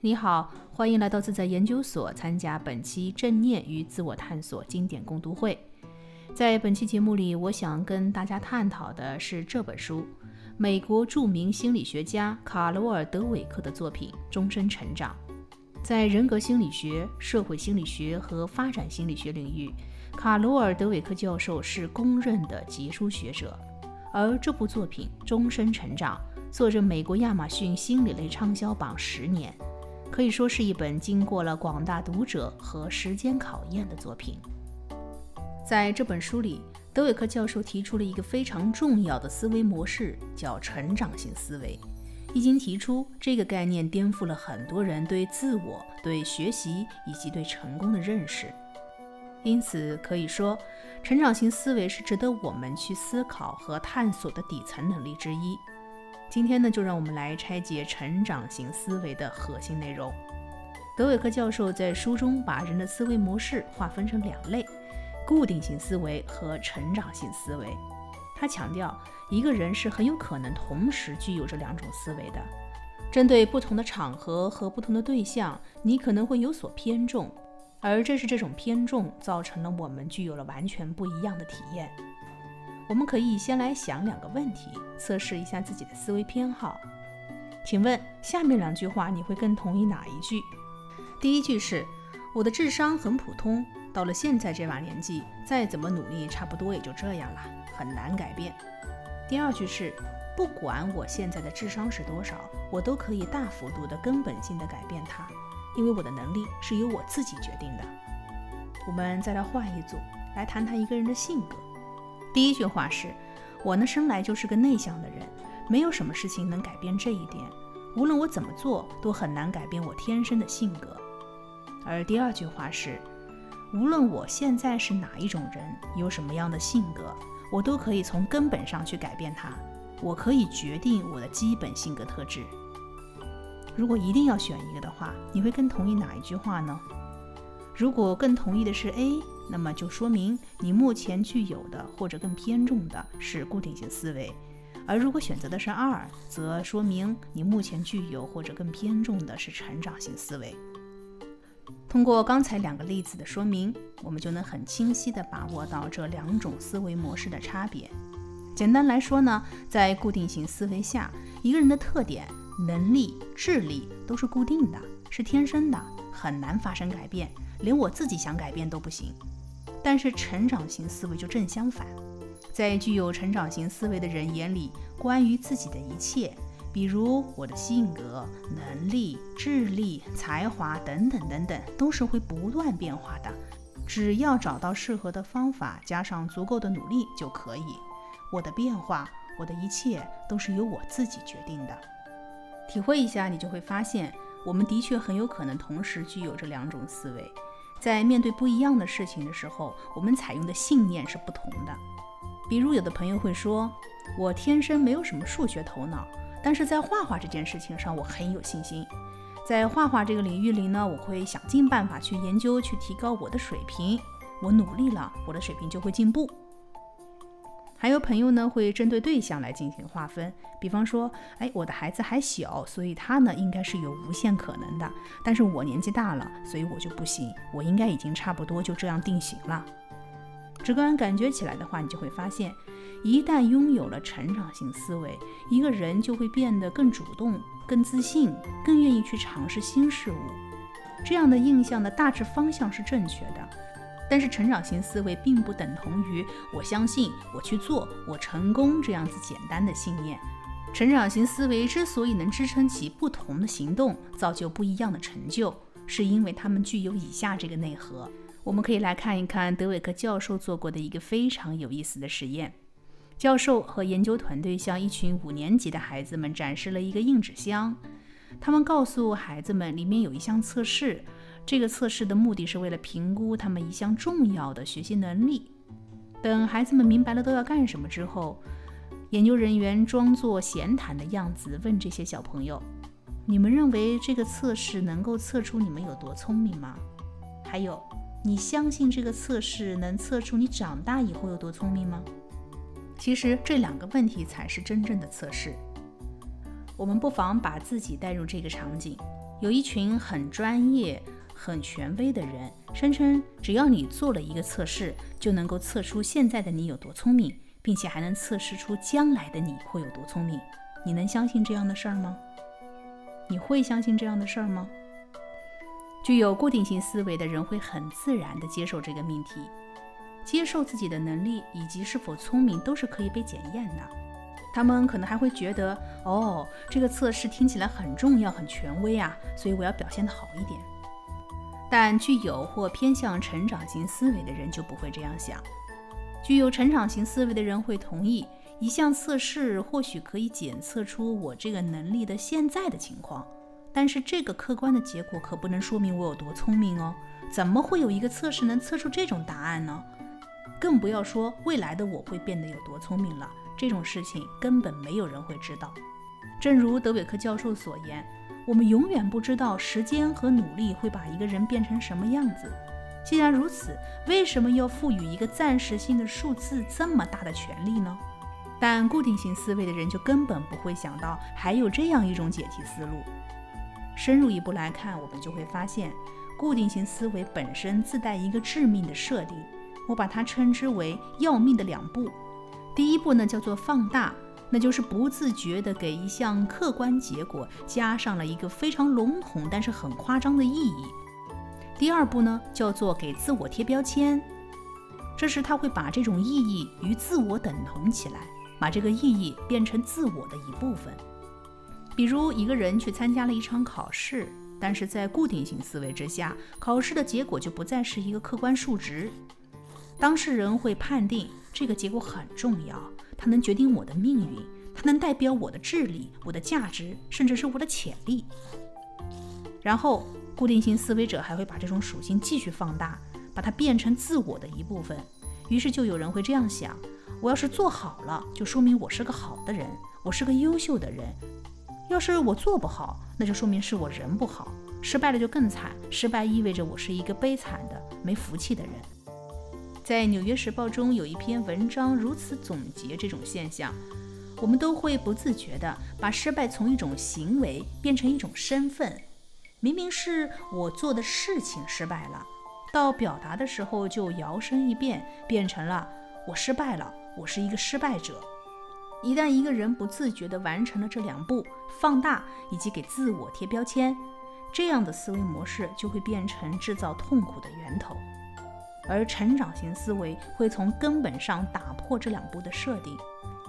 你好，欢迎来到自在研究所，参加本期正念与自我探索经典共读会。在本期节目里，我想跟大家探讨的是这本书——美国著名心理学家卡罗尔·德韦克的作品《终身成长》。在人格心理学、社会心理学和发展心理学领域，卡罗尔·德韦克教授是公认的杰出学者。而这部作品《终身成长》坐着美国亚马逊心理类畅销榜十年，可以说是一本经过了广大读者和时间考验的作品。在这本书里，德韦克教授提出了一个非常重要的思维模式，叫成长性思维。一经提出，这个概念颠覆了很多人对自我、对学习以及对成功的认识。因此，可以说，成长型思维是值得我们去思考和探索的底层能力之一。今天呢，就让我们来拆解成长型思维的核心内容。德韦克教授在书中把人的思维模式划分成两类：固定型思维和成长性思维。他强调，一个人是很有可能同时具有这两种思维的。针对不同的场合和不同的对象，你可能会有所偏重。而正是这种偏重，造成了我们具有了完全不一样的体验。我们可以先来想两个问题，测试一下自己的思维偏好。请问下面两句话，你会更同意哪一句？第一句是：我的智商很普通，到了现在这把年纪，再怎么努力，差不多也就这样了，很难改变。第二句是：不管我现在的智商是多少，我都可以大幅度的、根本性的改变它。因为我的能力是由我自己决定的。我们再来换一组，来谈谈一个人的性格。第一句话是：我呢生来就是个内向的人，没有什么事情能改变这一点。无论我怎么做，都很难改变我天生的性格。而第二句话是：无论我现在是哪一种人，有什么样的性格，我都可以从根本上去改变它。我可以决定我的基本性格特质。如果一定要选一个的话，你会更同意哪一句话呢？如果更同意的是 A，那么就说明你目前具有的或者更偏重的是固定性思维；而如果选择的是二，则说明你目前具有或者更偏重的是成长性思维。通过刚才两个例子的说明，我们就能很清晰地把握到这两种思维模式的差别。简单来说呢，在固定型思维下，一个人的特点。能力、智力都是固定的，是天生的，很难发生改变，连我自己想改变都不行。但是成长型思维就正相反，在具有成长型思维的人眼里，关于自己的一切，比如我的性格、能力、智力、才华等等等等，都是会不断变化的。只要找到适合的方法，加上足够的努力就可以。我的变化，我的一切都是由我自己决定的。体会一下，你就会发现，我们的确很有可能同时具有这两种思维。在面对不一样的事情的时候，我们采用的信念是不同的。比如，有的朋友会说：“我天生没有什么数学头脑，但是在画画这件事情上，我很有信心。在画画这个领域里呢，我会想尽办法去研究，去提高我的水平。我努力了，我的水平就会进步。”还有朋友呢，会针对对象来进行划分，比方说，哎，我的孩子还小，所以他呢应该是有无限可能的。但是我年纪大了，所以我就不行，我应该已经差不多就这样定型了。直观感觉起来的话，你就会发现，一旦拥有了成长性思维，一个人就会变得更主动、更自信、更愿意去尝试新事物。这样的印象的大致方向是正确的。但是成长型思维并不等同于我相信我去做我成功这样子简单的信念。成长型思维之所以能支撑起不同的行动，造就不一样的成就，是因为他们具有以下这个内核。我们可以来看一看德韦克教授做过的一个非常有意思的实验。教授和研究团队向一群五年级的孩子们展示了一个硬纸箱，他们告诉孩子们里面有一项测试。这个测试的目的是为了评估他们一项重要的学习能力。等孩子们明白了都要干什么之后，研究人员装作闲谈的样子问这些小朋友：“你们认为这个测试能够测出你们有多聪明吗？还有，你相信这个测试能测出你长大以后有多聪明吗？”其实这两个问题才是真正的测试。我们不妨把自己带入这个场景：有一群很专业、很权威的人，声称只要你做了一个测试，就能够测出现在的你有多聪明，并且还能测试出将来的你会有多聪明。你能相信这样的事儿吗？你会相信这样的事儿吗？具有固定性思维的人会很自然地接受这个命题，接受自己的能力以及是否聪明都是可以被检验的。他们可能还会觉得，哦，这个测试听起来很重要、很权威啊，所以我要表现得好一点。但具有或偏向成长型思维的人就不会这样想。具有成长型思维的人会同意。一项测试或许可以检测出我这个能力的现在的情况，但是这个客观的结果可不能说明我有多聪明哦。怎么会有一个测试能测出这种答案呢？更不要说未来的我会变得有多聪明了。这种事情根本没有人会知道。正如德韦克教授所言，我们永远不知道时间和努力会把一个人变成什么样子。既然如此，为什么要赋予一个暂时性的数字这么大的权利呢？但固定型思维的人就根本不会想到还有这样一种解题思路。深入一步来看，我们就会发现，固定型思维本身自带一个致命的设定，我把它称之为要命的两步。第一步呢叫做放大，那就是不自觉地给一项客观结果加上了一个非常笼统但是很夸张的意义。第二步呢叫做给自我贴标签，这时他会把这种意义与自我等同起来。把这个意义变成自我的一部分。比如，一个人去参加了一场考试，但是在固定性思维之下，考试的结果就不再是一个客观数值。当事人会判定这个结果很重要，它能决定我的命运，它能代表我的智力、我的价值，甚至是我的潜力。然后，固定型思维者还会把这种属性继续放大，把它变成自我的一部分。于是，就有人会这样想。我要是做好了，就说明我是个好的人，我是个优秀的人；要是我做不好，那就说明是我人不好。失败了就更惨，失败意味着我是一个悲惨的、没福气的人。在《纽约时报》中有一篇文章如此总结这种现象：我们都会不自觉地把失败从一种行为变成一种身份。明明是我做的事情失败了，到表达的时候就摇身一变，变成了我失败了。我是一个失败者。一旦一个人不自觉地完成了这两步放大以及给自我贴标签，这样的思维模式就会变成制造痛苦的源头。而成长型思维会从根本上打破这两步的设定。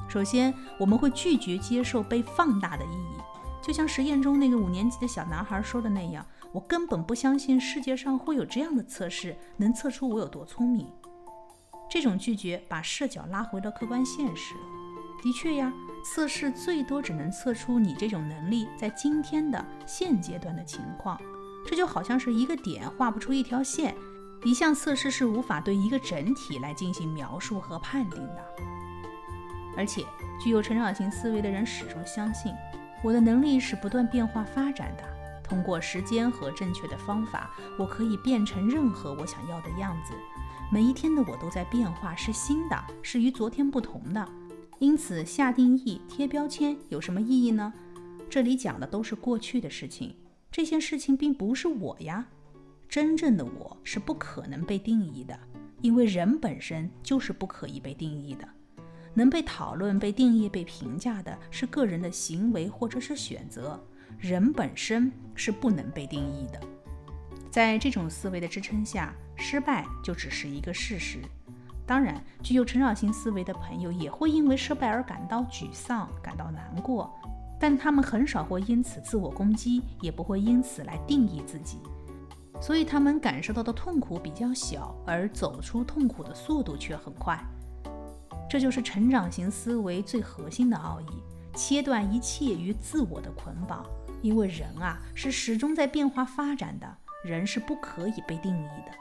首先，我们会拒绝接受被放大的意义，就像实验中那个五年级的小男孩说的那样：“我根本不相信世界上会有这样的测试，能测出我有多聪明。”这种拒绝把视角拉回了客观现实。的确呀，测试最多只能测出你这种能力在今天的现阶段的情况。这就好像是一个点画不出一条线，一项测试是无法对一个整体来进行描述和判定的。而且，具有成长型思维的人始终相信，我的能力是不断变化发展的。通过时间和正确的方法，我可以变成任何我想要的样子。每一天的我都在变化，是新的，是与昨天不同的。因此，下定义、贴标签有什么意义呢？这里讲的都是过去的事情，这些事情并不是我呀。真正的我是不可能被定义的，因为人本身就是不可以被定义的。能被讨论、被定义、被评价的是个人的行为或者是选择，人本身是不能被定义的。在这种思维的支撑下，失败就只是一个事实。当然，具有成长型思维的朋友也会因为失败而感到沮丧、感到难过，但他们很少会因此自我攻击，也不会因此来定义自己。所以，他们感受到的痛苦比较小，而走出痛苦的速度却很快。这就是成长型思维最核心的奥义：切断一切与自我的捆绑。因为人啊，是始终在变化发展的。人是不可以被定义的。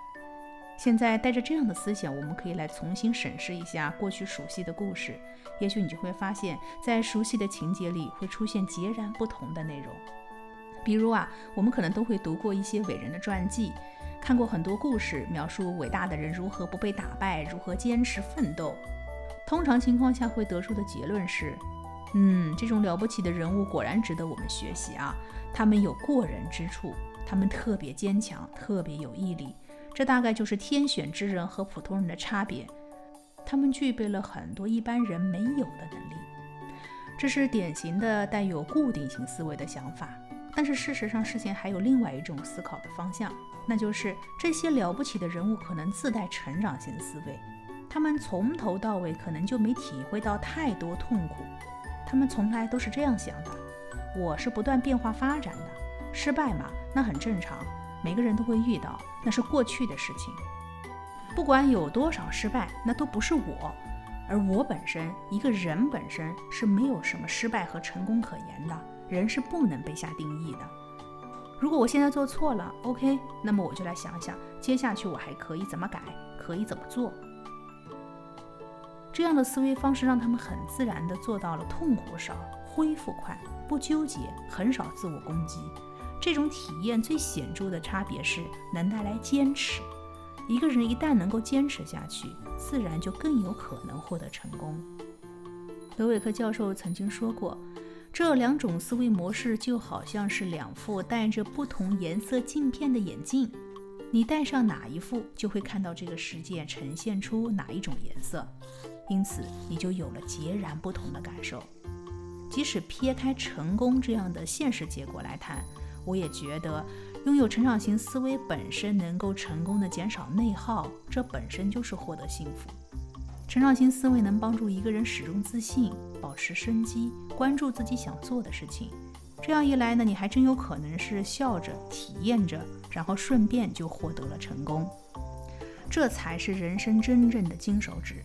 现在带着这样的思想，我们可以来重新审视一下过去熟悉的故事，也许你就会发现，在熟悉的情节里会出现截然不同的内容。比如啊，我们可能都会读过一些伟人的传记，看过很多故事，描述伟大的人如何不被打败，如何坚持奋斗。通常情况下会得出的结论是，嗯，这种了不起的人物果然值得我们学习啊！他们有过人之处，他们特别坚强，特别有毅力。这大概就是天选之人和普通人的差别。他们具备了很多一般人没有的能力。这是典型的带有固定型思维的想法。但是事实上，事情还有另外一种思考的方向，那就是这些了不起的人物可能自带成长型思维。他们从头到尾可能就没体会到太多痛苦。他们从来都是这样想的：我是不断变化发展的，失败嘛，那很正常。每个人都会遇到，那是过去的事情。不管有多少失败，那都不是我。而我本身，一个人本身是没有什么失败和成功可言的。人是不能被下定义的。如果我现在做错了，OK，那么我就来想想，接下去我还可以怎么改，可以怎么做。这样的思维方式让他们很自然地做到了痛苦少、恢复快、不纠结、很少自我攻击。这种体验最显著的差别是能带来坚持。一个人一旦能够坚持下去，自然就更有可能获得成功。德韦克教授曾经说过，这两种思维模式就好像是两副戴着不同颜色镜片的眼镜，你戴上哪一副，就会看到这个世界呈现出哪一种颜色，因此你就有了截然不同的感受。即使撇开成功这样的现实结果来谈。我也觉得，拥有成长型思维本身能够成功的减少内耗，这本身就是获得幸福。成长型思维能帮助一个人始终自信，保持生机，关注自己想做的事情。这样一来呢，你还真有可能是笑着体验着，然后顺便就获得了成功。这才是人生真正的金手指。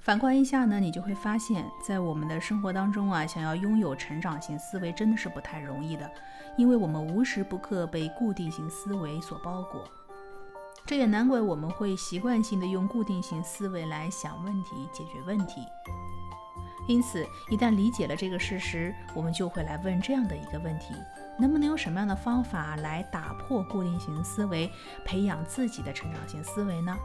反观一下呢，你就会发现，在我们的生活当中啊，想要拥有成长型思维真的是不太容易的，因为我们无时不刻被固定型思维所包裹。这也难怪我们会习惯性的用固定型思维来想问题、解决问题。因此，一旦理解了这个事实，我们就会来问这样的一个问题：能不能有什么样的方法来打破固定型思维，培养自己的成长型思维呢？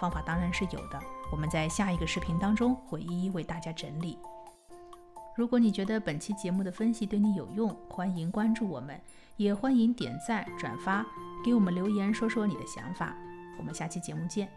方法当然是有的。我们在下一个视频当中会一一为大家整理。如果你觉得本期节目的分析对你有用，欢迎关注我们，也欢迎点赞转发，给我们留言说说你的想法。我们下期节目见。